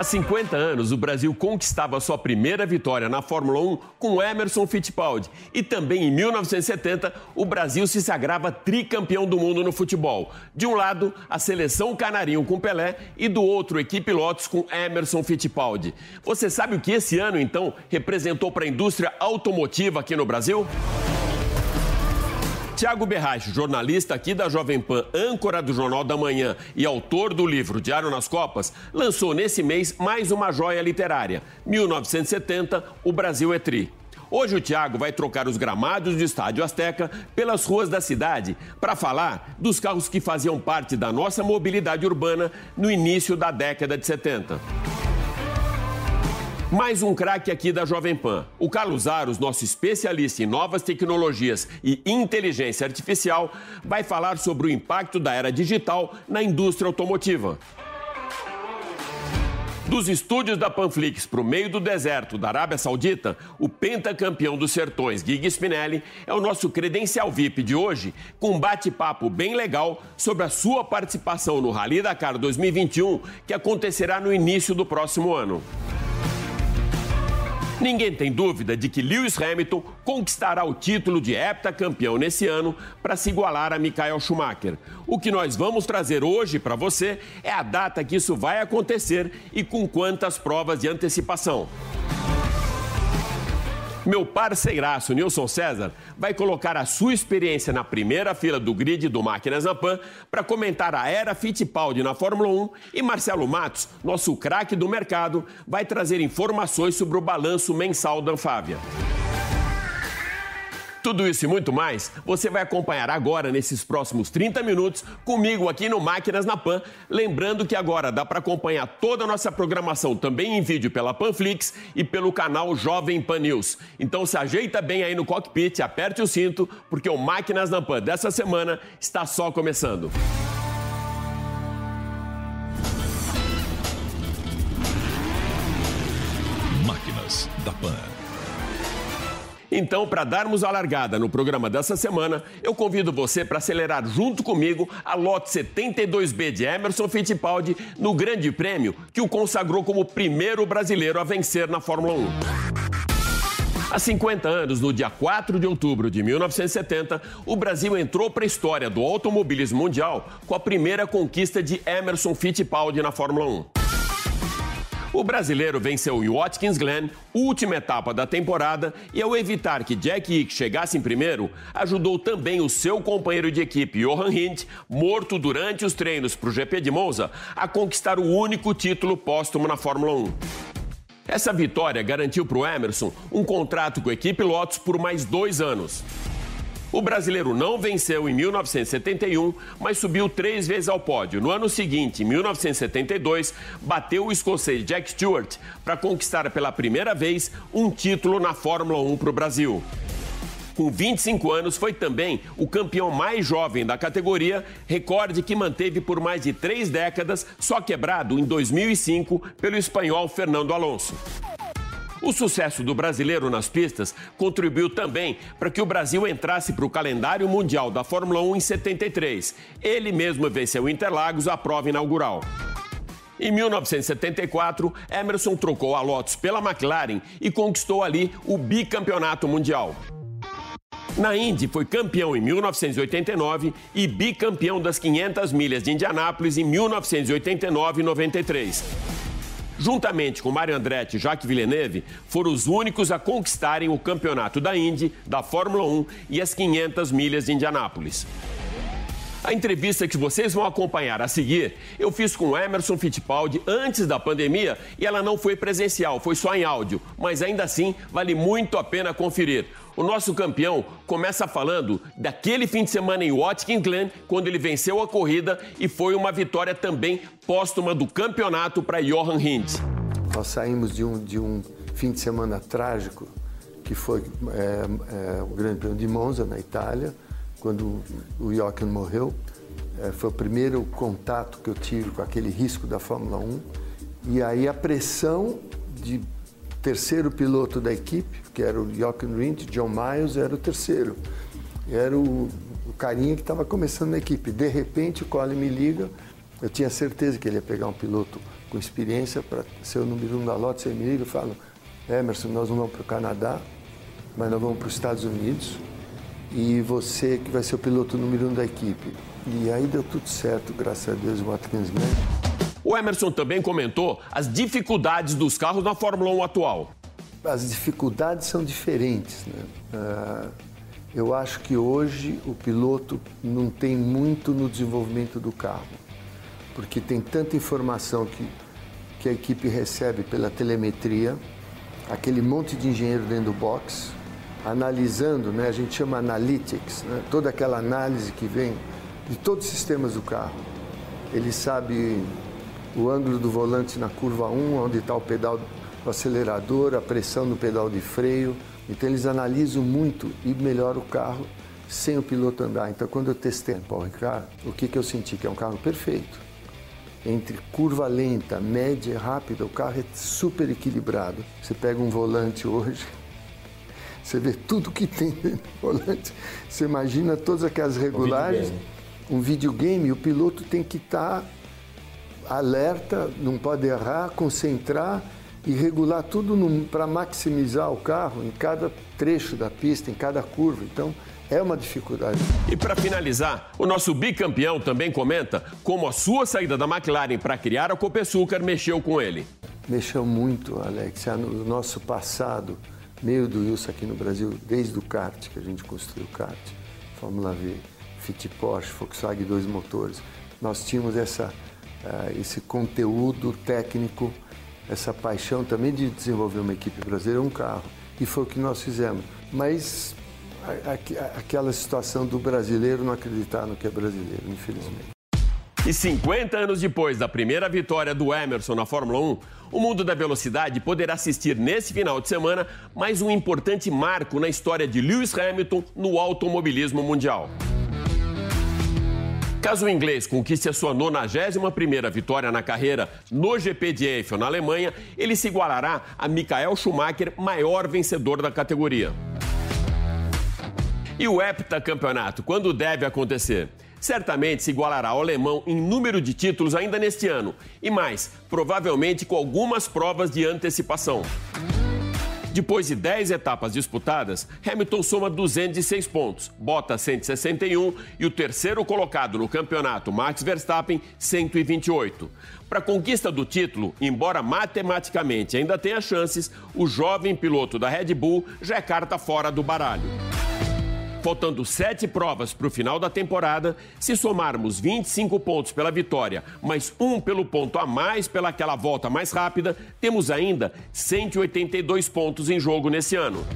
Há 50 anos, o Brasil conquistava sua primeira vitória na Fórmula 1 com Emerson Fittipaldi. E também em 1970, o Brasil se sagrava tricampeão do mundo no futebol. De um lado, a seleção canarinho com Pelé e do outro, equipe Lotus com Emerson Fittipaldi. Você sabe o que esse ano, então, representou para a indústria automotiva aqui no Brasil? Tiago Berracho, jornalista aqui da Jovem Pan, âncora do Jornal da Manhã e autor do livro Diário nas Copas, lançou nesse mês mais uma joia literária. 1970, O Brasil é Tri. Hoje o Tiago vai trocar os gramados do Estádio Azteca pelas ruas da cidade para falar dos carros que faziam parte da nossa mobilidade urbana no início da década de 70. Mais um craque aqui da Jovem Pan. O Carlos Aros, nosso especialista em novas tecnologias e inteligência artificial, vai falar sobre o impacto da era digital na indústria automotiva. Dos estúdios da Panflix para o meio do deserto da Arábia Saudita, o pentacampeão dos sertões, Gig Spinelli, é o nosso credencial VIP de hoje, com um bate-papo bem legal sobre a sua participação no Rally Dakar 2021, que acontecerá no início do próximo ano. Ninguém tem dúvida de que Lewis Hamilton conquistará o título de heptacampeão nesse ano para se igualar a Michael Schumacher. O que nós vamos trazer hoje para você é a data que isso vai acontecer e com quantas provas de antecipação. Meu parceiraço Nilson César vai colocar a sua experiência na primeira fila do grid do Máquinas na Pan para comentar a era Fittipaldi na Fórmula 1 e Marcelo Matos, nosso craque do mercado, vai trazer informações sobre o balanço mensal da Anfávia. Tudo isso e muito mais você vai acompanhar agora nesses próximos 30 minutos comigo aqui no Máquinas na Pan. Lembrando que agora dá para acompanhar toda a nossa programação também em vídeo pela Panflix e pelo canal Jovem Pan News. Então se ajeita bem aí no cockpit, aperte o cinto, porque o Máquinas na Pan dessa semana está só começando. Máquinas da Pan. Então, para darmos a largada no programa dessa semana, eu convido você para acelerar junto comigo a lote 72B de Emerson Fittipaldi no Grande Prêmio que o consagrou como primeiro brasileiro a vencer na Fórmula 1. Há 50 anos, no dia 4 de outubro de 1970, o Brasil entrou para a história do automobilismo mundial com a primeira conquista de Emerson Fittipaldi na Fórmula 1. O brasileiro venceu em Watkins Glen, última etapa da temporada, e ao evitar que Jack Hick chegasse em primeiro, ajudou também o seu companheiro de equipe, Johan Hint, morto durante os treinos para o GP de Monza, a conquistar o único título póstumo na Fórmula 1. Essa vitória garantiu para o Emerson um contrato com a equipe Lotus por mais dois anos. O brasileiro não venceu em 1971, mas subiu três vezes ao pódio. No ano seguinte, em 1972, bateu o escocês Jack Stewart para conquistar pela primeira vez um título na Fórmula 1 para o Brasil. Com 25 anos, foi também o campeão mais jovem da categoria, recorde que manteve por mais de três décadas, só quebrado em 2005 pelo espanhol Fernando Alonso. O sucesso do brasileiro nas pistas contribuiu também para que o Brasil entrasse para o calendário mundial da Fórmula 1 em 73. Ele mesmo venceu Interlagos a prova inaugural. Em 1974, Emerson trocou a Lotus pela McLaren e conquistou ali o bicampeonato mundial. Na Indy, foi campeão em 1989 e bicampeão das 500 milhas de Indianápolis em 1989 e 93. Juntamente com Mário Andretti e Jacques Villeneuve, foram os únicos a conquistarem o campeonato da Indy, da Fórmula 1 e as 500 milhas de Indianápolis. A entrevista que vocês vão acompanhar a seguir, eu fiz com Emerson Fittipaldi antes da pandemia e ela não foi presencial, foi só em áudio, mas ainda assim vale muito a pena conferir. O nosso campeão começa falando daquele fim de semana em Watkins Glen, quando ele venceu a corrida e foi uma vitória também póstuma do campeonato para Johan Hintz. Nós saímos de um, de um fim de semana trágico, que foi é, é, o Grande Prêmio de Monza, na Itália, quando o Jochen morreu. É, foi o primeiro contato que eu tive com aquele risco da Fórmula 1. E aí a pressão de terceiro piloto da equipe, que era o Jochen Rindt, John Miles era o terceiro. Era o, o carinha que estava começando na equipe. De repente o Colin me liga, eu tinha certeza que ele ia pegar um piloto com experiência para ser o número um da Lotus. Ele me liga e fala, Emerson, nós não vamos para o Canadá, mas nós vamos para os Estados Unidos e você que vai ser o piloto número um da equipe. E aí deu tudo certo, graças a Deus, o Watkins Glen. O Emerson também comentou as dificuldades dos carros na Fórmula 1 atual. As dificuldades são diferentes. Né? Uh, eu acho que hoje o piloto não tem muito no desenvolvimento do carro, porque tem tanta informação que, que a equipe recebe pela telemetria, aquele monte de engenheiro dentro do box, analisando, né, a gente chama analytics, né, toda aquela análise que vem de todos os sistemas do carro. Ele sabe o ângulo do volante na curva 1, onde está o pedal do acelerador, a pressão no pedal de freio. Então eles analisam muito e melhoram o carro sem o piloto andar. Então quando eu testei o Paul Ricard, o que, que eu senti? Que é um carro perfeito. Entre curva lenta, média e rápida, o carro é super equilibrado. Você pega um volante hoje, você vê tudo que tem no volante. Você imagina todas aquelas regulagens. Um videogame, o piloto tem que estar tá alerta, não pode errar, concentrar e regular tudo para maximizar o carro em cada trecho da pista, em cada curva. Então, é uma dificuldade. E para finalizar, o nosso bicampeão também comenta como a sua saída da McLaren para criar a Copesucar mexeu com ele. Mexeu muito, Alex. No nosso passado, meio do Wilson aqui no Brasil, desde o kart, que a gente construiu o kart, Fórmula V, Fit Porsche, Volkswagen dois motores. Nós tínhamos essa, uh, esse conteúdo técnico, essa paixão também de desenvolver uma equipe brasileira, um carro. E foi o que nós fizemos. Mas aquela situação do brasileiro não acreditar no que é brasileiro, infelizmente. E 50 anos depois da primeira vitória do Emerson na Fórmula 1, o mundo da velocidade poderá assistir nesse final de semana mais um importante marco na história de Lewis Hamilton no automobilismo mundial. Caso o inglês conquiste a sua 91ª vitória na carreira no GP de Eiffel, na Alemanha, ele se igualará a Michael Schumacher, maior vencedor da categoria. E o heptacampeonato, quando deve acontecer? Certamente se igualará ao alemão em número de títulos ainda neste ano. E mais, provavelmente com algumas provas de antecipação. Depois de 10 etapas disputadas, Hamilton soma 206 pontos, Bottas 161 e o terceiro colocado no campeonato, Max Verstappen, 128. Para a conquista do título, embora matematicamente ainda tenha chances, o jovem piloto da Red Bull já é carta fora do baralho. Faltando sete provas para o final da temporada, se somarmos 25 pontos pela vitória, mais um pelo ponto a mais pelaquela volta mais rápida, temos ainda 182 pontos em jogo nesse ano.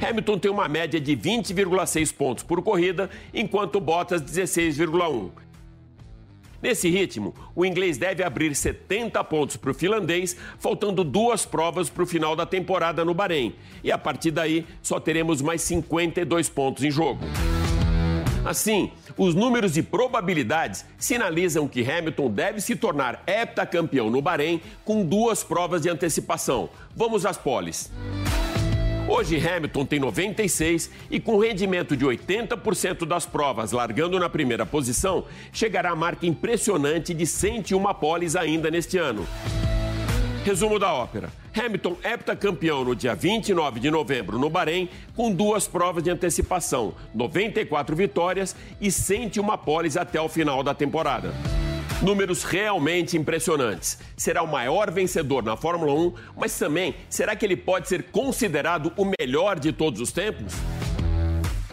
Hamilton tem uma média de 20,6 pontos por corrida, enquanto Bottas 16,1. Nesse ritmo, o inglês deve abrir 70 pontos para o finlandês, faltando duas provas para o final da temporada no Bahrein. E a partir daí, só teremos mais 52 pontos em jogo. Assim, os números e probabilidades sinalizam que Hamilton deve se tornar heptacampeão no Bahrein com duas provas de antecipação. Vamos às poles. Hoje, Hamilton tem 96 e, com rendimento de 80% das provas, largando na primeira posição, chegará à marca impressionante de 101 poles ainda neste ano. Resumo da ópera. Hamilton heptacampeão no dia 29 de novembro no Bahrein, com duas provas de antecipação, 94 vitórias e 101 poles até o final da temporada. Números realmente impressionantes. Será o maior vencedor na Fórmula 1, mas também será que ele pode ser considerado o melhor de todos os tempos?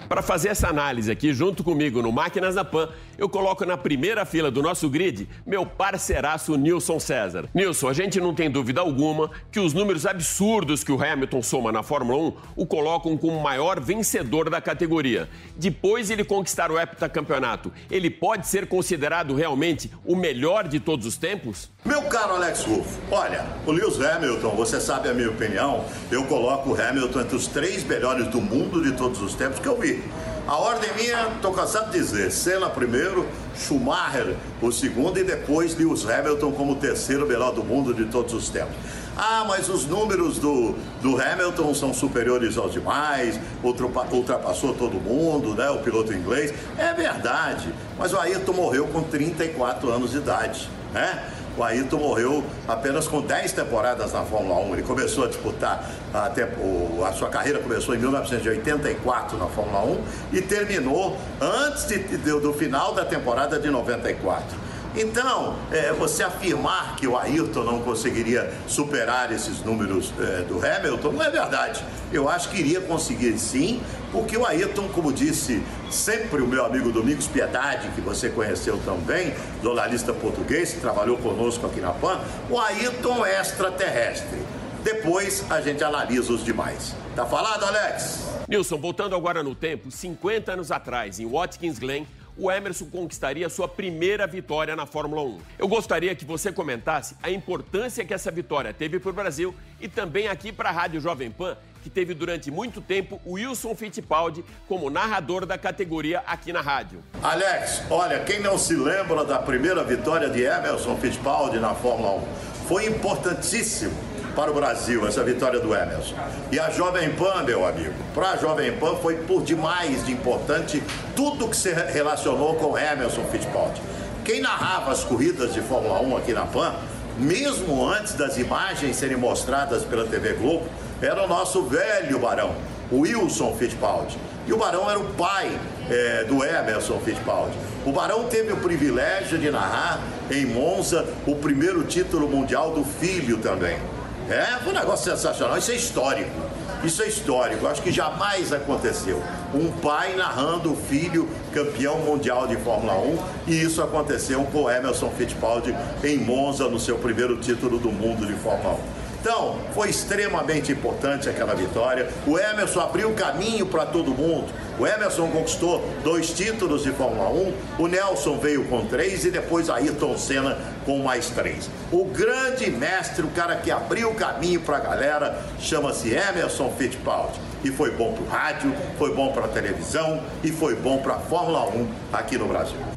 Para fazer essa análise aqui junto comigo no Máquinas da Pan, eu coloco na primeira fila do nosso grid meu parceiraço Nilson César. Nilson, a gente não tem dúvida alguma que os números absurdos que o Hamilton soma na Fórmula 1 o colocam como o maior vencedor da categoria. Depois ele conquistar o heptacampeonato, ele pode ser considerado realmente o melhor de todos os tempos? Meu caro Alex Ruff, olha, o Lewis Hamilton, você sabe a minha opinião, eu coloco o Hamilton entre os três melhores do mundo de todos os tempos que eu vi. A ordem minha, estou cansado de dizer, Senna primeiro, Schumacher o segundo e depois Lewis Hamilton como o terceiro melhor do mundo de todos os tempos. Ah, mas os números do, do Hamilton são superiores aos demais, ultrapassou todo mundo, né? O piloto inglês. É verdade, mas o Ayrton morreu com 34 anos de idade, né? O Ayrton morreu apenas com 10 temporadas na Fórmula 1. Ele começou a disputar, a, a sua carreira começou em 1984 na Fórmula 1 e terminou antes de, de, do final da temporada de 94. Então, é, você afirmar que o Ayrton não conseguiria superar esses números é, do Hamilton não é verdade. Eu acho que iria conseguir sim, porque o Ayrton, como disse sempre o meu amigo Domingos Piedade, que você conheceu também, jornalista português, que trabalhou conosco aqui na PAN, o Ayrton é extraterrestre. Depois a gente analisa os demais. Tá falado, Alex? Nilson, voltando agora no tempo, 50 anos atrás, em Watkins Glen, o Emerson conquistaria sua primeira vitória na Fórmula 1. Eu gostaria que você comentasse a importância que essa vitória teve para o Brasil e também aqui para a Rádio Jovem Pan, que teve durante muito tempo o Wilson Fittipaldi como narrador da categoria aqui na rádio. Alex, olha, quem não se lembra da primeira vitória de Emerson Fittipaldi na Fórmula 1? Foi importantíssimo para o Brasil, essa vitória do Emerson. E a Jovem Pan, meu amigo, para a Jovem Pan foi por demais de importante tudo que se relacionou com Emerson Fittipaldi. Quem narrava as corridas de Fórmula 1 aqui na Pan, mesmo antes das imagens serem mostradas pela TV Globo, era o nosso velho barão, Wilson Fittipaldi. E o Barão era o pai é, do Emerson Fittipaldi. O Barão teve o privilégio de narrar em Monza o primeiro título mundial do filho também. É, foi um negócio sensacional. Isso é histórico. Isso é histórico. Acho que jamais aconteceu. Um pai narrando o filho campeão mundial de Fórmula 1 e isso aconteceu com Emerson Fittipaldi em Monza no seu primeiro título do mundo de Fórmula 1. Então, foi extremamente importante aquela vitória. O Emerson abriu caminho para todo mundo. O Emerson conquistou dois títulos de Fórmula 1, o Nelson veio com três e depois Ayrton Senna com mais três. O grande mestre, o cara que abriu o caminho para a galera, chama-se Emerson Fittipaldi. E foi bom para o rádio, foi bom para a televisão e foi bom para a Fórmula 1 aqui no Brasil.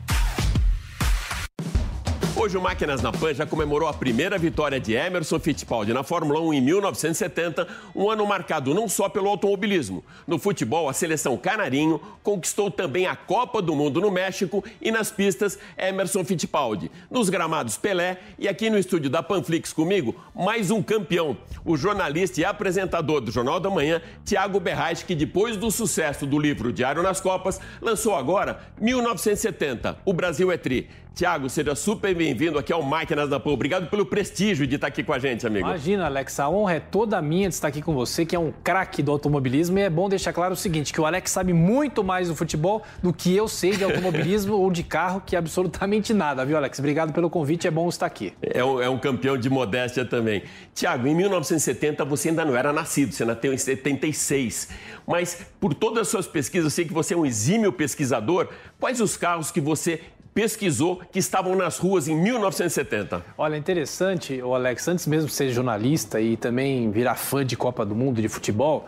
Hoje o Máquinas na Pan já comemorou a primeira vitória de Emerson Fittipaldi na Fórmula 1 em 1970, um ano marcado não só pelo automobilismo. No futebol, a seleção canarinho conquistou também a Copa do Mundo no México e nas pistas Emerson Fittipaldi. Nos gramados Pelé e aqui no estúdio da Panflix comigo, mais um campeão, o jornalista e apresentador do Jornal da Manhã, Tiago Berrais, que depois do sucesso do livro Diário nas Copas, lançou agora 1970, O Brasil é Tri. Tiago, seja super bem-vindo aqui ao Máquinas da Pan. Obrigado pelo prestígio de estar aqui com a gente, amigo. Imagina, Alex, a honra é toda minha de estar aqui com você, que é um craque do automobilismo. E é bom deixar claro o seguinte, que o Alex sabe muito mais do futebol do que eu sei de automobilismo ou de carro, que absolutamente nada, viu, Alex? Obrigado pelo convite, é bom estar aqui. É um, é um campeão de modéstia também. Tiago, em 1970 você ainda não era nascido, você nasceu em 76. Mas por todas as suas pesquisas, eu sei que você é um exímio pesquisador. Quais os carros que você pesquisou que estavam nas ruas em 1970. Olha, interessante, o Alex, antes mesmo de ser jornalista e também virar fã de Copa do Mundo de futebol,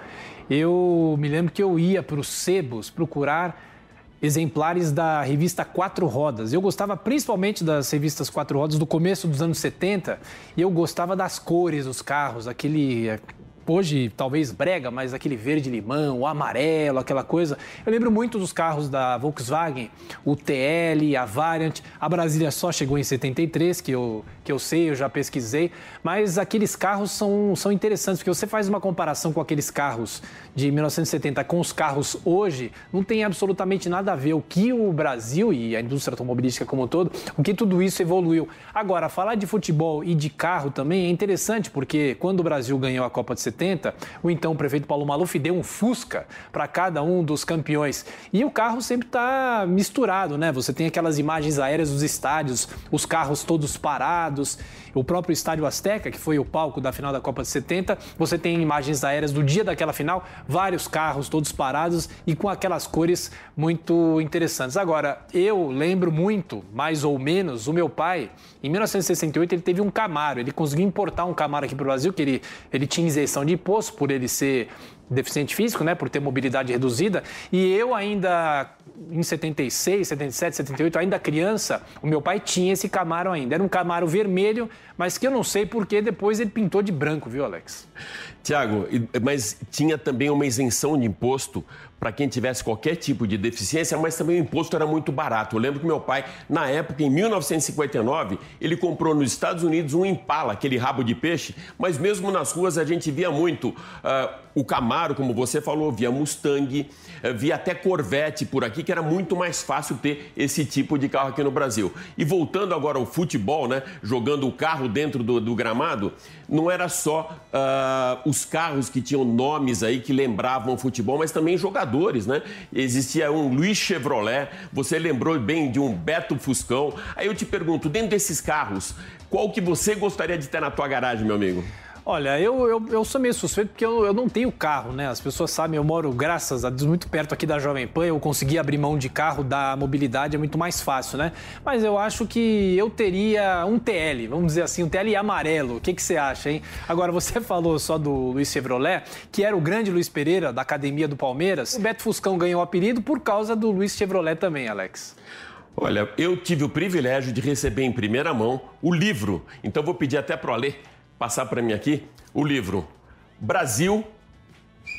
eu me lembro que eu ia para os sebos procurar exemplares da revista Quatro Rodas. Eu gostava principalmente das revistas Quatro Rodas do começo dos anos 70 e eu gostava das cores dos carros, aquele hoje talvez brega, mas aquele verde limão, o amarelo, aquela coisa. Eu lembro muito dos carros da Volkswagen, o TL, a Variant, a Brasília só chegou em 73, que eu, que eu sei, eu já pesquisei, mas aqueles carros são, são interessantes, porque você faz uma comparação com aqueles carros de 1970 com os carros hoje, não tem absolutamente nada a ver. O que o Brasil e a indústria automobilística como um todo, o que tudo isso evoluiu. Agora, falar de futebol e de carro também é interessante, porque quando o Brasil ganhou a Copa de 70, o então prefeito Paulo Maluf deu um Fusca para cada um dos campeões. E o carro sempre está misturado, né? Você tem aquelas imagens aéreas dos estádios, os carros todos parados o próprio Estádio Azteca, que foi o palco da final da Copa de 70, você tem imagens aéreas do dia daquela final, vários carros todos parados e com aquelas cores muito interessantes. Agora, eu lembro muito, mais ou menos, o meu pai, em 1968, ele teve um Camaro, ele conseguiu importar um Camaro aqui para o Brasil, que ele, ele tinha isenção de imposto por ele ser deficiente físico, né, por ter mobilidade reduzida, e eu ainda em 76, 77, 78, ainda criança, o meu pai tinha esse Camaro ainda. Era um Camaro vermelho, mas que eu não sei porque depois ele pintou de branco, viu, Alex? Tiago, mas tinha também uma isenção de imposto para quem tivesse qualquer tipo de deficiência, mas também o imposto era muito barato. Eu lembro que meu pai, na época, em 1959, ele comprou nos Estados Unidos um Impala, aquele rabo de peixe, mas mesmo nas ruas a gente via muito uh, o Camaro, como você falou, via Mustang, uh, via até Corvette por aqui, que era muito mais fácil ter esse tipo de carro aqui no Brasil. E voltando agora ao futebol, né, jogando o carro dentro do, do gramado, não era só uh, os carros que tinham nomes aí que lembravam futebol, mas também jogadores, né? Existia um Luiz Chevrolet, você lembrou bem de um Beto Fuscão. Aí eu te pergunto, dentro desses carros, qual que você gostaria de ter na tua garagem, meu amigo? Olha, eu, eu, eu sou meio suspeito porque eu, eu não tenho carro, né? As pessoas sabem, eu moro, graças a Deus, muito perto aqui da Jovem Pan. Eu consegui abrir mão de carro, da mobilidade é muito mais fácil, né? Mas eu acho que eu teria um TL, vamos dizer assim, um TL amarelo. O que, que você acha, hein? Agora, você falou só do Luiz Chevrolet, que era o grande Luiz Pereira, da academia do Palmeiras. O Beto Fuscão ganhou o apelido por causa do Luiz Chevrolet também, Alex. Olha, eu tive o privilégio de receber em primeira mão o livro, então vou pedir até para Alê passar para mim aqui o livro Brasil,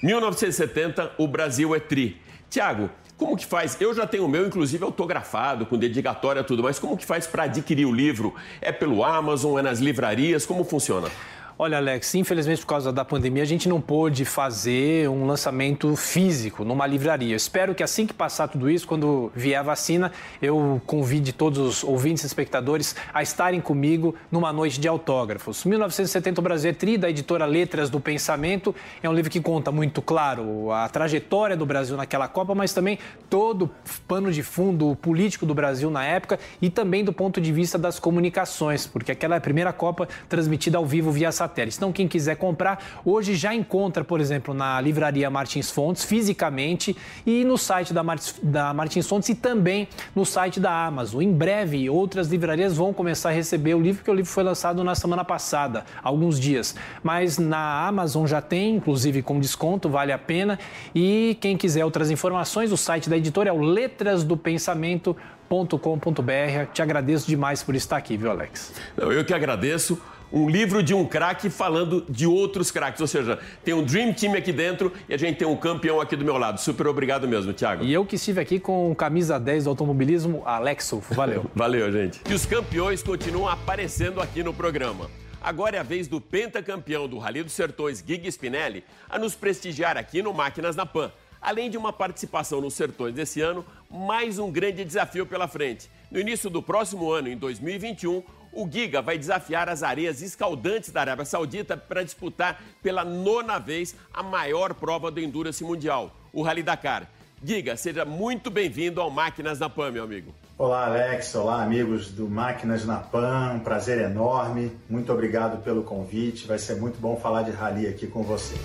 1970, o Brasil é tri. Tiago, como que faz? Eu já tenho o meu, inclusive, autografado, com dedicatória tudo, mas como que faz para adquirir o livro? É pelo Amazon, é nas livrarias? Como funciona? Olha, Alex, infelizmente por causa da pandemia a gente não pôde fazer um lançamento físico numa livraria. espero que assim que passar tudo isso, quando vier a vacina, eu convide todos os ouvintes e espectadores a estarem comigo numa noite de autógrafos. 1970 o Brasil é Tri, da editora Letras do Pensamento. É um livro que conta muito claro a trajetória do Brasil naquela Copa, mas também todo o pano de fundo político do Brasil na época e também do ponto de vista das comunicações, porque aquela é a primeira Copa transmitida ao vivo via satélites. Então, quem quiser comprar, hoje já encontra, por exemplo, na livraria Martins Fontes, fisicamente, e no site da, Martins, da Martins Fontes e também no site da Amazon. Em breve, outras livrarias vão começar a receber o livro, porque o livro foi lançado na semana passada, alguns dias. Mas na Amazon já tem, inclusive com desconto, vale a pena. E quem quiser outras informações, o site da editora é o letrasdopensamento.com.br. Te agradeço demais por estar aqui, viu, Alex? Eu que agradeço um livro de um craque falando de outros craques. Ou seja, tem um Dream Team aqui dentro e a gente tem um campeão aqui do meu lado. Super obrigado mesmo, Thiago. E eu que estive aqui com camisa 10 do automobilismo, Alexo. Valeu. Valeu, gente. E os campeões continuam aparecendo aqui no programa. Agora é a vez do pentacampeão do Rally dos Sertões, Gig Spinelli, a nos prestigiar aqui no Máquinas na Pan. Além de uma participação nos Sertões desse ano, mais um grande desafio pela frente. No início do próximo ano, em 2021, o Giga vai desafiar as areias escaldantes da Arábia Saudita para disputar pela nona vez a maior prova do Endurance Mundial, o Rally Dakar. Giga, seja muito bem-vindo ao Máquinas na Pan, meu amigo. Olá, Alex. Olá, amigos do Máquinas na Pan. Um prazer enorme. Muito obrigado pelo convite. Vai ser muito bom falar de rally aqui com vocês.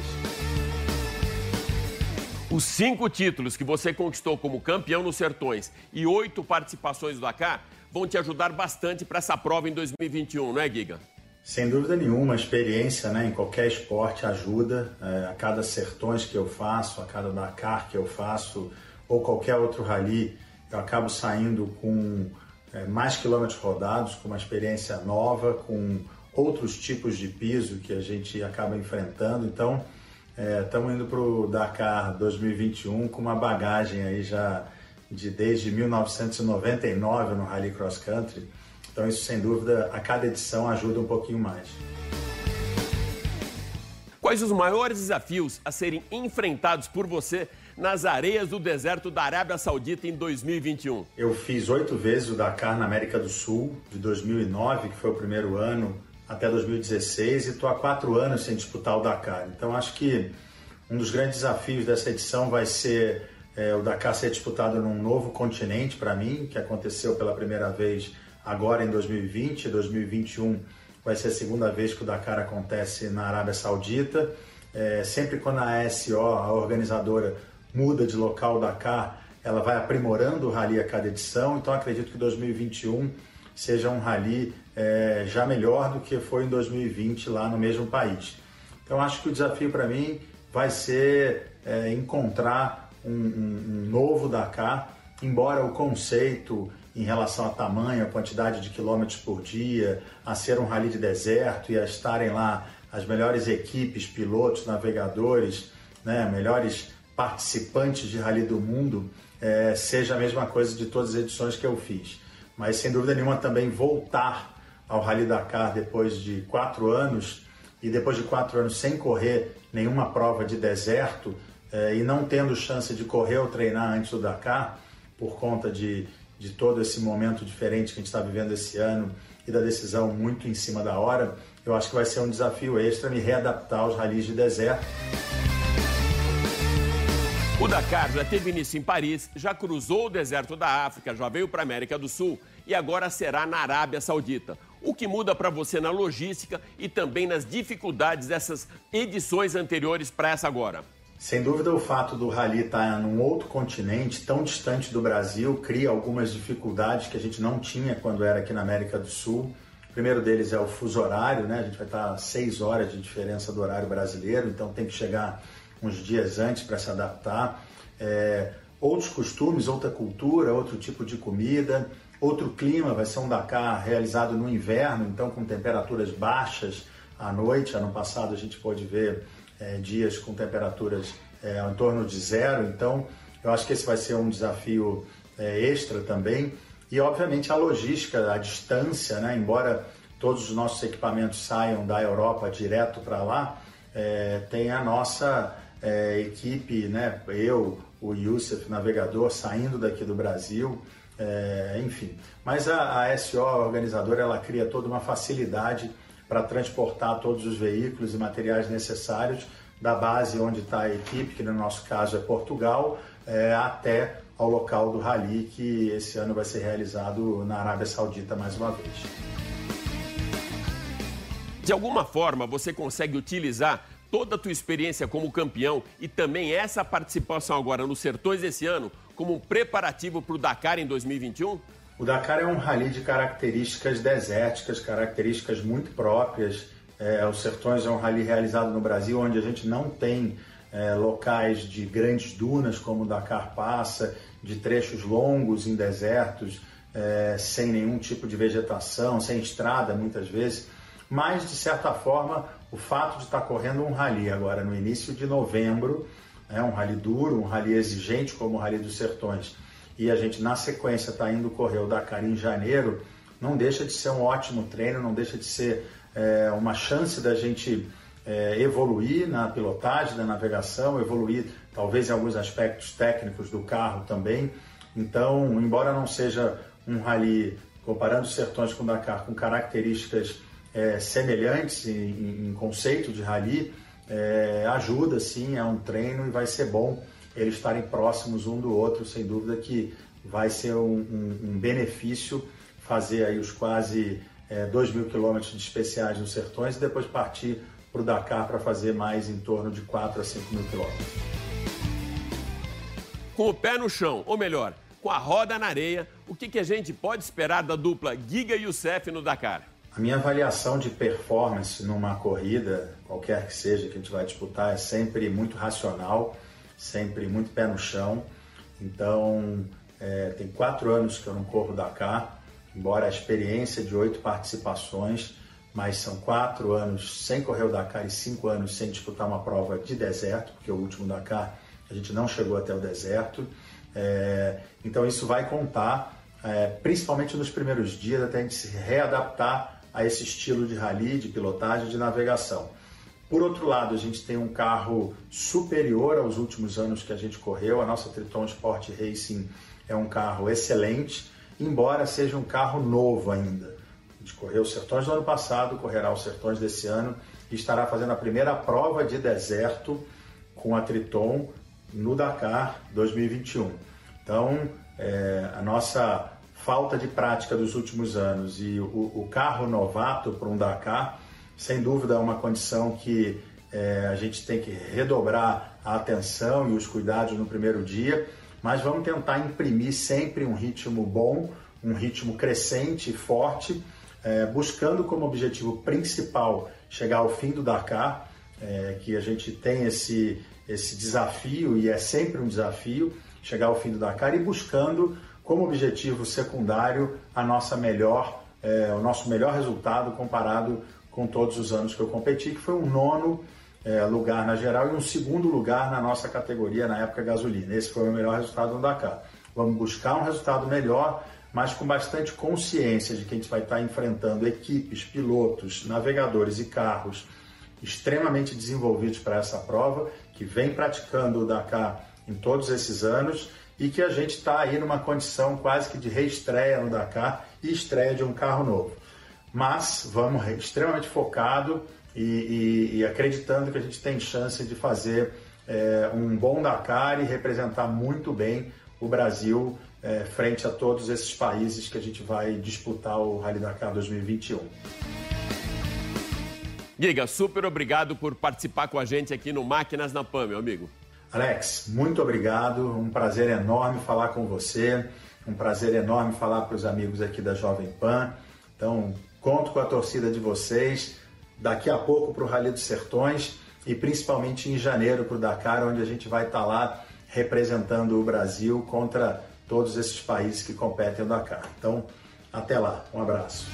Os cinco títulos que você conquistou como campeão nos Sertões e oito participações do Dakar vão te ajudar bastante para essa prova em 2021, não é, Giga? Sem dúvida nenhuma, a experiência né, em qualquer esporte ajuda. É, a cada sertões que eu faço, a cada Dakar que eu faço, ou qualquer outro rally, eu acabo saindo com é, mais quilômetros rodados, com uma experiência nova, com outros tipos de piso que a gente acaba enfrentando. Então, estamos é, indo para o Dakar 2021 com uma bagagem aí já de desde 1999 no Rally Cross Country. Então, isso sem dúvida, a cada edição ajuda um pouquinho mais. Quais os maiores desafios a serem enfrentados por você nas areias do deserto da Arábia Saudita em 2021? Eu fiz oito vezes o Dakar na América do Sul, de 2009, que foi o primeiro ano, até 2016, e estou há quatro anos sem disputar o Dakar. Então acho que um dos grandes desafios dessa edição vai ser é, o Dakar ser disputado num novo continente para mim, que aconteceu pela primeira vez agora em 2020, 2021 vai ser a segunda vez que o Dakar acontece na Arábia Saudita. É, sempre quando a ASO, a organizadora, muda de local o Dakar, ela vai aprimorando o rally a cada edição. Então acredito que 2021 seja um rally é, já melhor do que foi em 2020 lá no mesmo país. Então acho que o desafio para mim vai ser é, encontrar um, um, um novo Dakar, embora o conceito em relação a tamanho, a quantidade de quilômetros por dia, a ser um rally de deserto e a estarem lá as melhores equipes, pilotos, navegadores, né, melhores participantes de rally do mundo, é, seja a mesma coisa de todas as edições que eu fiz. Mas sem dúvida nenhuma também voltar ao Rally Dakar depois de quatro anos e depois de quatro anos sem correr nenhuma prova de deserto é, e não tendo chance de correr ou treinar antes do Dakar por conta de de todo esse momento diferente que a gente está vivendo esse ano e da decisão muito em cima da hora, eu acho que vai ser um desafio extra me readaptar aos ralis de deserto. O Dakar já teve início em Paris, já cruzou o deserto da África, já veio para a América do Sul e agora será na Arábia Saudita. O que muda para você na logística e também nas dificuldades dessas edições anteriores para essa agora? Sem dúvida, o fato do rally estar tá num outro continente, tão distante do Brasil, cria algumas dificuldades que a gente não tinha quando era aqui na América do Sul. O primeiro deles é o fuso horário, né? A gente vai estar seis horas de diferença do horário brasileiro, então tem que chegar uns dias antes para se adaptar. É, outros costumes, outra cultura, outro tipo de comida, outro clima, vai ser um Dakar realizado no inverno, então com temperaturas baixas à noite. Ano passado a gente pôde ver é, dias com temperaturas é, em torno de zero, então eu acho que esse vai ser um desafio é, extra também. E obviamente a logística, a distância, né? embora todos os nossos equipamentos saiam da Europa direto para lá, tem a nossa equipe, né? eu, o Youssef, navegador, saindo daqui do Brasil, é, enfim. Mas a, a SO, a organizadora, ela cria toda uma facilidade para transportar todos os veículos e materiais necessários da base onde está a equipe, que no nosso caso é Portugal, é, até ao local do rally, que esse ano vai ser realizado na Arábia Saudita mais uma vez. De alguma forma, você consegue utilizar toda a tua experiência como campeão e também essa participação agora nos Sertões esse ano como um preparativo para o Dakar em 2021? O Dakar é um rally de características desérticas, características muito próprias. É, os Sertões é um rally realizado no Brasil onde a gente não tem é, locais de grandes dunas como o Dakar passa, de trechos longos em desertos, é, sem nenhum tipo de vegetação, sem estrada muitas vezes. Mas, de certa forma, o fato de estar correndo um rally agora no início de novembro, é um rally duro, um rally exigente como o Rally dos Sertões, e a gente na sequência está indo correr o Dakar em janeiro, não deixa de ser um ótimo treino, não deixa de ser é, uma chance da gente é, evoluir na pilotagem, na navegação, evoluir talvez em alguns aspectos técnicos do carro também. Então, embora não seja um rally comparando os sertões com o Dakar com características é, semelhantes em, em, conceito de rally, é, ajuda sim, é um treino e vai ser bom eles estarem próximos um do outro, sem dúvida que vai ser um, um, um benefício fazer aí os quase é, 2 mil quilômetros de especiais nos sertões e depois partir para o Dakar para fazer mais em torno de 4 a 5 mil quilômetros. Com o pé no chão, ou melhor, com a roda na areia, o que, que a gente pode esperar da dupla Giga e Youssef no Dakar? A minha avaliação de performance numa corrida, qualquer que seja que a gente vai disputar, é sempre muito racional sempre muito pé no chão. Então, é, tem quatro anos que eu não corro Dakar, embora a experiência de oito participações, mas são quatro anos sem correr o Dakar e cinco anos sem disputar uma prova de deserto, porque o último Dakar a gente não chegou até o deserto. É, então isso vai contar, é, principalmente nos primeiros dias, até a gente se readaptar a esse estilo de rally, de pilotagem, de navegação. Por outro lado, a gente tem um carro superior aos últimos anos que a gente correu. A nossa Triton Sport Racing é um carro excelente, embora seja um carro novo ainda. A gente correu os Sertões do ano passado, correrá os Sertões desse ano e estará fazendo a primeira prova de deserto com a Triton no Dakar 2021. Então, é, a nossa falta de prática dos últimos anos e o, o carro novato para um Dakar, sem dúvida é uma condição que é, a gente tem que redobrar a atenção e os cuidados no primeiro dia, mas vamos tentar imprimir sempre um ritmo bom, um ritmo crescente e forte, é, buscando como objetivo principal chegar ao fim do Dakar, é, que a gente tem esse, esse desafio, e é sempre um desafio, chegar ao fim do Dakar e buscando como objetivo secundário a nossa melhor, é, o nosso melhor resultado comparado com todos os anos que eu competi, que foi um nono é, lugar na geral e um segundo lugar na nossa categoria na época gasolina. Esse foi o melhor resultado do Dakar. Vamos buscar um resultado melhor, mas com bastante consciência de que a gente vai estar enfrentando equipes, pilotos, navegadores e carros extremamente desenvolvidos para essa prova, que vem praticando o Dakar em todos esses anos e que a gente está aí numa condição quase que de reestreia no Dakar e estreia de um carro novo. Mas vamos extremamente focado e, e, e acreditando que a gente tem chance de fazer é, um bom Dakar e representar muito bem o Brasil é, frente a todos esses países que a gente vai disputar o Rally Dakar 2021. Giga, super obrigado por participar com a gente aqui no Máquinas na PAN, meu amigo. Alex, muito obrigado. Um prazer enorme falar com você. Um prazer enorme falar para os amigos aqui da Jovem Pan. Então, conto com a torcida de vocês. Daqui a pouco para o Rally dos Sertões e principalmente em janeiro para o Dakar, onde a gente vai estar tá lá representando o Brasil contra todos esses países que competem no Dakar. Então, até lá. Um abraço.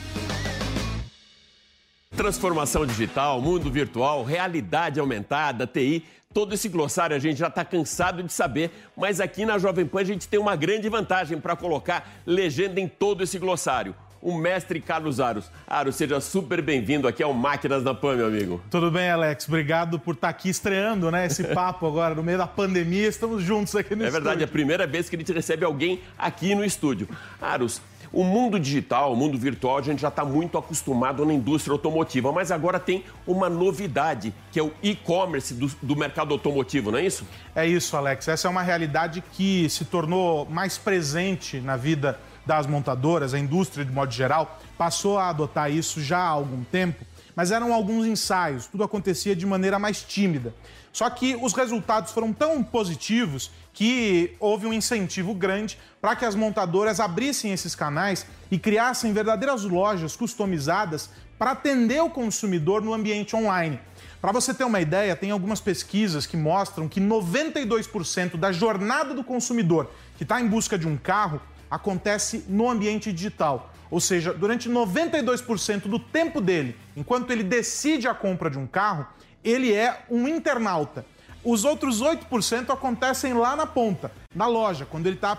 Transformação digital, mundo virtual, realidade aumentada, TI, todo esse glossário a gente já está cansado de saber, mas aqui na Jovem Pan a gente tem uma grande vantagem para colocar legenda em todo esse glossário. O mestre Carlos Aros. Aros, seja super bem-vindo aqui ao Máquinas da Pan, meu amigo. Tudo bem, Alex? Obrigado por estar tá aqui estreando né, esse papo agora, no meio da pandemia. Estamos juntos aqui no estúdio. É verdade, é a primeira vez que a gente recebe alguém aqui no estúdio. Aros, o mundo digital, o mundo virtual, a gente já está muito acostumado na indústria automotiva, mas agora tem uma novidade, que é o e-commerce do, do, mercado automotivo, não é isso? É isso, Alex. Essa é uma realidade que se tornou mais presente na vida das montadoras, a indústria de modo geral, passou a adotar isso já há algum tempo, mas eram alguns ensaios, tudo acontecia de maneira mais tímida. Só que os resultados foram tão positivos que houve um incentivo grande para que as montadoras abrissem esses canais e criassem verdadeiras lojas customizadas para atender o consumidor no ambiente online. Para você ter uma ideia, tem algumas pesquisas que mostram que 92% da jornada do consumidor que está em busca de um carro acontece no ambiente digital. Ou seja, durante 92% do tempo dele, enquanto ele decide a compra de um carro, ele é um internauta. Os outros 8% acontecem lá na ponta, na loja, quando ele está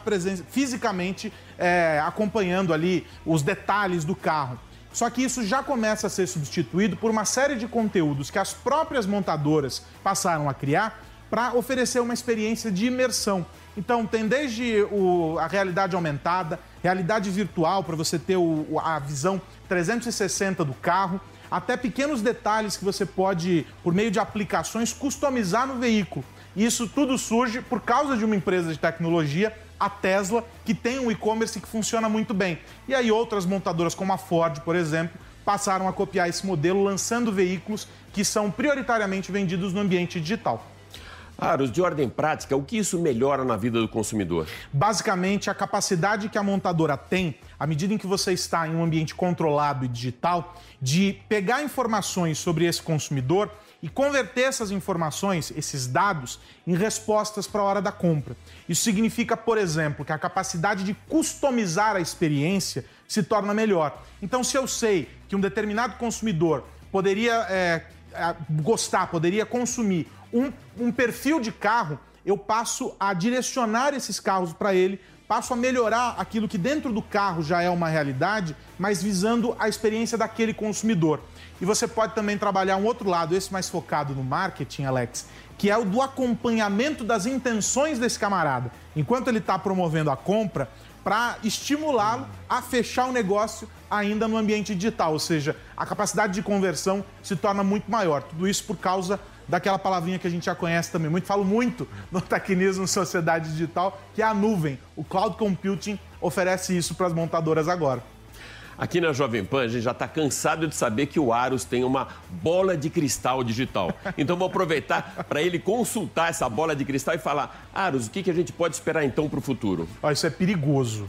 fisicamente é, acompanhando ali os detalhes do carro. Só que isso já começa a ser substituído por uma série de conteúdos que as próprias montadoras passaram a criar para oferecer uma experiência de imersão. Então, tem desde o, a realidade aumentada, realidade virtual, para você ter o, a visão 360 do carro, até pequenos detalhes que você pode, por meio de aplicações, customizar no veículo. Isso tudo surge por causa de uma empresa de tecnologia, a Tesla, que tem um e-commerce que funciona muito bem. E aí outras montadoras, como a Ford, por exemplo, passaram a copiar esse modelo, lançando veículos que são prioritariamente vendidos no ambiente digital. Aros, de ordem prática, o que isso melhora na vida do consumidor? Basicamente, a capacidade que a montadora tem, à medida em que você está em um ambiente controlado e digital, de pegar informações sobre esse consumidor e converter essas informações, esses dados, em respostas para a hora da compra. Isso significa, por exemplo, que a capacidade de customizar a experiência se torna melhor. Então, se eu sei que um determinado consumidor poderia é, gostar, poderia consumir um, um perfil de carro, eu passo a direcionar esses carros para ele, passo a melhorar aquilo que dentro do carro já é uma realidade, mas visando a experiência daquele consumidor. E você pode também trabalhar um outro lado, esse mais focado no marketing, Alex, que é o do acompanhamento das intenções desse camarada. Enquanto ele está promovendo a compra, para estimulá-lo a fechar o negócio ainda no ambiente digital, ou seja, a capacidade de conversão se torna muito maior. Tudo isso por causa daquela palavrinha que a gente já conhece também muito, falo muito no Tecnismo Sociedade Digital, que é a nuvem. O cloud computing oferece isso para as montadoras agora. Aqui na Jovem Pan, a gente já está cansado de saber que o Aros tem uma bola de cristal digital. Então, vou aproveitar para ele consultar essa bola de cristal e falar: Aros, o que, que a gente pode esperar então para o futuro? Isso é perigoso.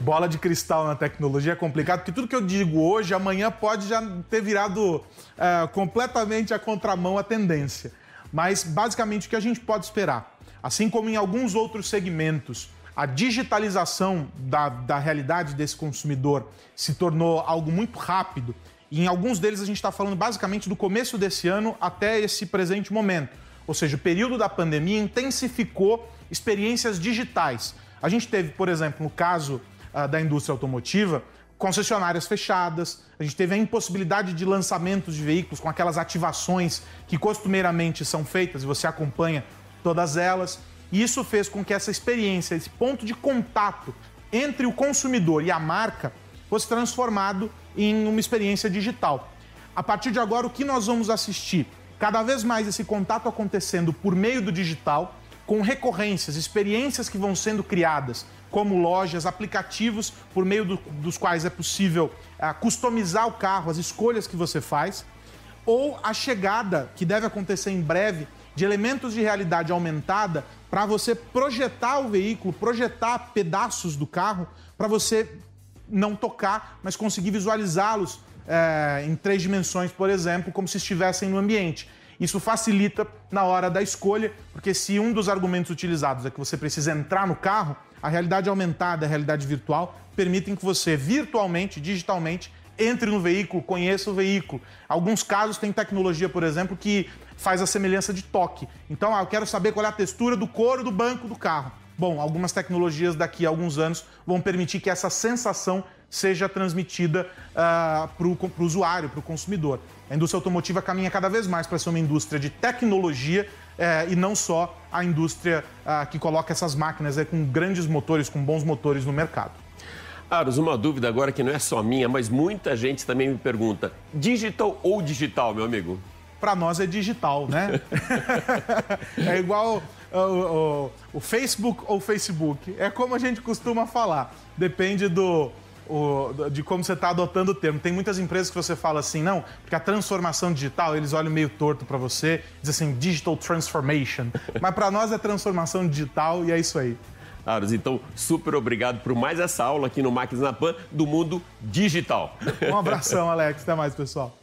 bola de cristal na tecnologia é complicado, porque tudo que eu digo hoje, amanhã pode já ter virado é, completamente a contramão a tendência. Mas, basicamente, o que a gente pode esperar? Assim como em alguns outros segmentos, a digitalização da, da realidade desse consumidor se tornou algo muito rápido. E em alguns deles a gente está falando basicamente do começo desse ano até esse presente momento. Ou seja, o período da pandemia intensificou experiências digitais. A gente teve, por exemplo, no caso uh, da indústria automotiva, concessionárias fechadas, a gente teve a impossibilidade de lançamentos de veículos com aquelas ativações que costumeiramente são feitas e você acompanha todas elas. E isso fez com que essa experiência, esse ponto de contato entre o consumidor e a marca fosse transformado em uma experiência digital. A partir de agora, o que nós vamos assistir? Cada vez mais esse contato acontecendo por meio do digital, com recorrências, experiências que vão sendo criadas, como lojas, aplicativos por meio do, dos quais é possível uh, customizar o carro, as escolhas que você faz, ou a chegada, que deve acontecer em breve, de elementos de realidade aumentada para você projetar o veículo, projetar pedaços do carro para você não tocar, mas conseguir visualizá-los é, em três dimensões, por exemplo, como se estivessem no ambiente. Isso facilita na hora da escolha, porque se um dos argumentos utilizados é que você precisa entrar no carro, a realidade aumentada, a realidade virtual, permitem que você virtualmente, digitalmente, entre no veículo, conheça o veículo. Alguns casos tem tecnologia, por exemplo, que faz a semelhança de toque. Então, ah, eu quero saber qual é a textura do couro do banco do carro. Bom, algumas tecnologias daqui a alguns anos vão permitir que essa sensação seja transmitida uh, para o usuário, para o consumidor. A indústria automotiva caminha cada vez mais para ser uma indústria de tecnologia uh, e não só a indústria uh, que coloca essas máquinas com grandes motores, com bons motores no mercado. Aros, uma dúvida agora que não é só minha, mas muita gente também me pergunta: digital ou digital, meu amigo? Para nós é digital, né? é igual o, o, o, Facebook ou Facebook. É como a gente costuma falar. Depende do, o, de como você está adotando o termo. Tem muitas empresas que você fala assim, não, porque a transformação digital, eles olham meio torto para você, dizem assim, digital transformation. Mas para nós é transformação digital e é isso aí. Aros, então, super obrigado por mais essa aula aqui no Máquinas na Pan do mundo digital. Um abração, Alex. Até mais, pessoal.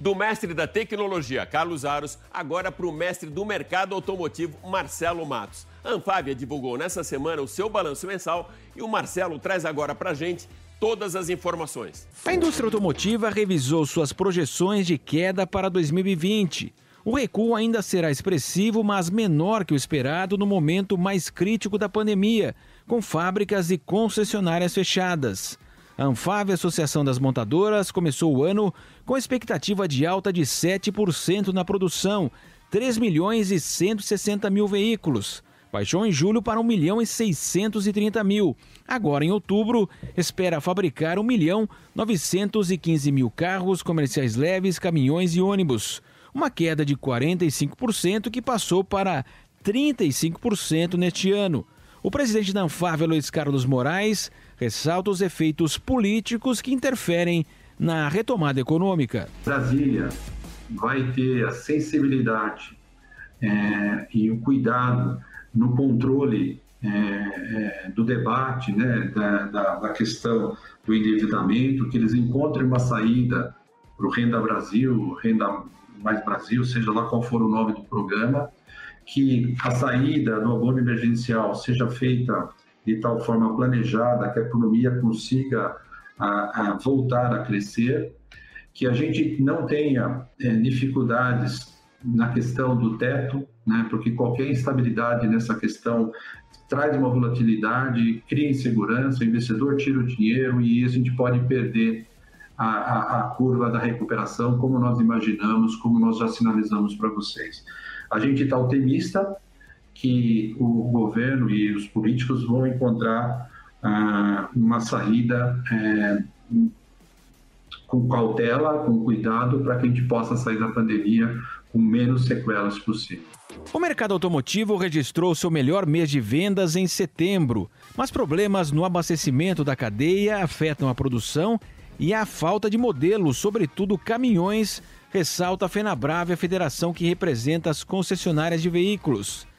Do mestre da tecnologia, Carlos Aros, agora para o mestre do mercado automotivo, Marcelo Matos. A Anfávia divulgou nessa semana o seu balanço mensal e o Marcelo traz agora para a gente todas as informações. A indústria automotiva revisou suas projeções de queda para 2020. O recuo ainda será expressivo, mas menor que o esperado no momento mais crítico da pandemia, com fábricas e concessionárias fechadas. A Anfave, Associação das Montadoras, começou o ano com expectativa de alta de 7% na produção, 3 milhões e 160 mil veículos. Baixou em julho para 1 milhão e 630 mil. Agora, em outubro, espera fabricar 1 milhão 915 mil carros comerciais leves, caminhões e ônibus uma queda de 45% que passou para 35% neste ano. O presidente da Anfávia, Luiz Carlos Moraes, ressalta os efeitos políticos que interferem na retomada econômica. Brasília vai ter a sensibilidade é, e o cuidado no controle é, é, do debate, né, da, da, da, questão do endividamento, que eles encontrem uma saída para o Renda Brasil, Renda mais Brasil, seja lá qual for o nome do programa, que a saída do abono emergencial seja feita de tal forma planejada que a economia consiga a, a voltar a crescer, que a gente não tenha é, dificuldades na questão do teto, né, porque qualquer instabilidade nessa questão traz uma volatilidade, cria insegurança, o investidor tira o dinheiro e a gente pode perder a, a, a curva da recuperação como nós imaginamos, como nós já sinalizamos para vocês. A gente está otimista que o governo e os políticos vão encontrar ah, uma saída é, com cautela, com cuidado, para que a gente possa sair da pandemia com menos sequelas possível. O mercado automotivo registrou seu melhor mês de vendas em setembro, mas problemas no abastecimento da cadeia afetam a produção e a falta de modelos, sobretudo caminhões, ressalta a Fenabrave, a federação que representa as concessionárias de veículos.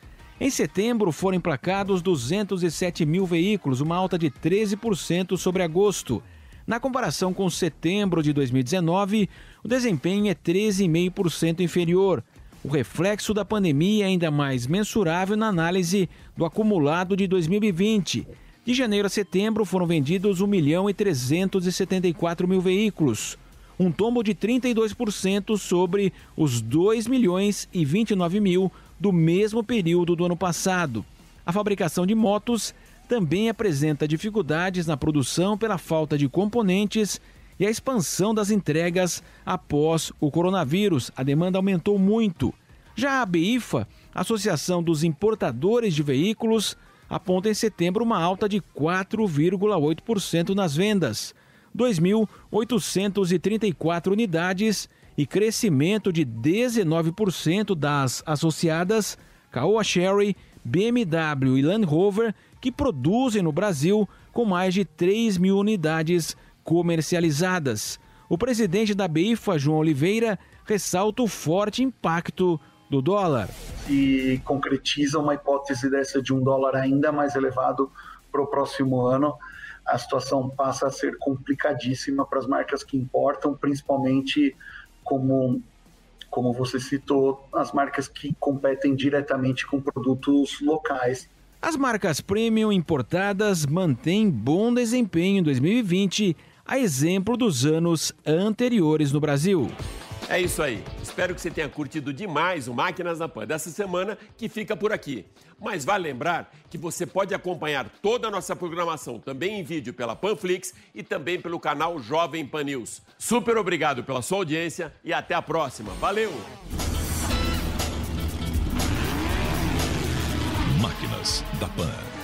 Em setembro foram emplacados 207 mil veículos, uma alta de 13% sobre agosto. Na comparação com setembro de 2019, o desempenho é 13,5% inferior. O reflexo da pandemia é ainda mais mensurável na análise do acumulado de 2020. De janeiro a setembro foram vendidos 1 milhão e 374 mil veículos, um tombo de 32% sobre os 2 milhões e 29 mil do mesmo período do ano passado. A fabricação de motos também apresenta dificuldades na produção pela falta de componentes e a expansão das entregas após o coronavírus. A demanda aumentou muito. Já a BIFA, Associação dos Importadores de Veículos, aponta em setembro uma alta de 4,8% nas vendas, 2.834 unidades e crescimento de 19% das associadas Caoa Sherry, BMW e Land Rover, que produzem no Brasil com mais de 3 mil unidades comercializadas. O presidente da BIFA, João Oliveira, ressalta o forte impacto do dólar. E concretiza uma hipótese dessa de um dólar ainda mais elevado para o próximo ano, a situação passa a ser complicadíssima para as marcas que importam, principalmente como como você citou, as marcas que competem diretamente com produtos locais. As marcas premium importadas mantêm bom desempenho em 2020, a exemplo dos anos anteriores no Brasil. É isso aí. Espero que você tenha curtido demais o Máquinas na Pan dessa semana, que fica por aqui. Mas vale lembrar que você pode acompanhar toda a nossa programação também em vídeo pela Panflix e também pelo canal Jovem Pan News. Super obrigado pela sua audiência e até a próxima. Valeu! Máquinas da Pan.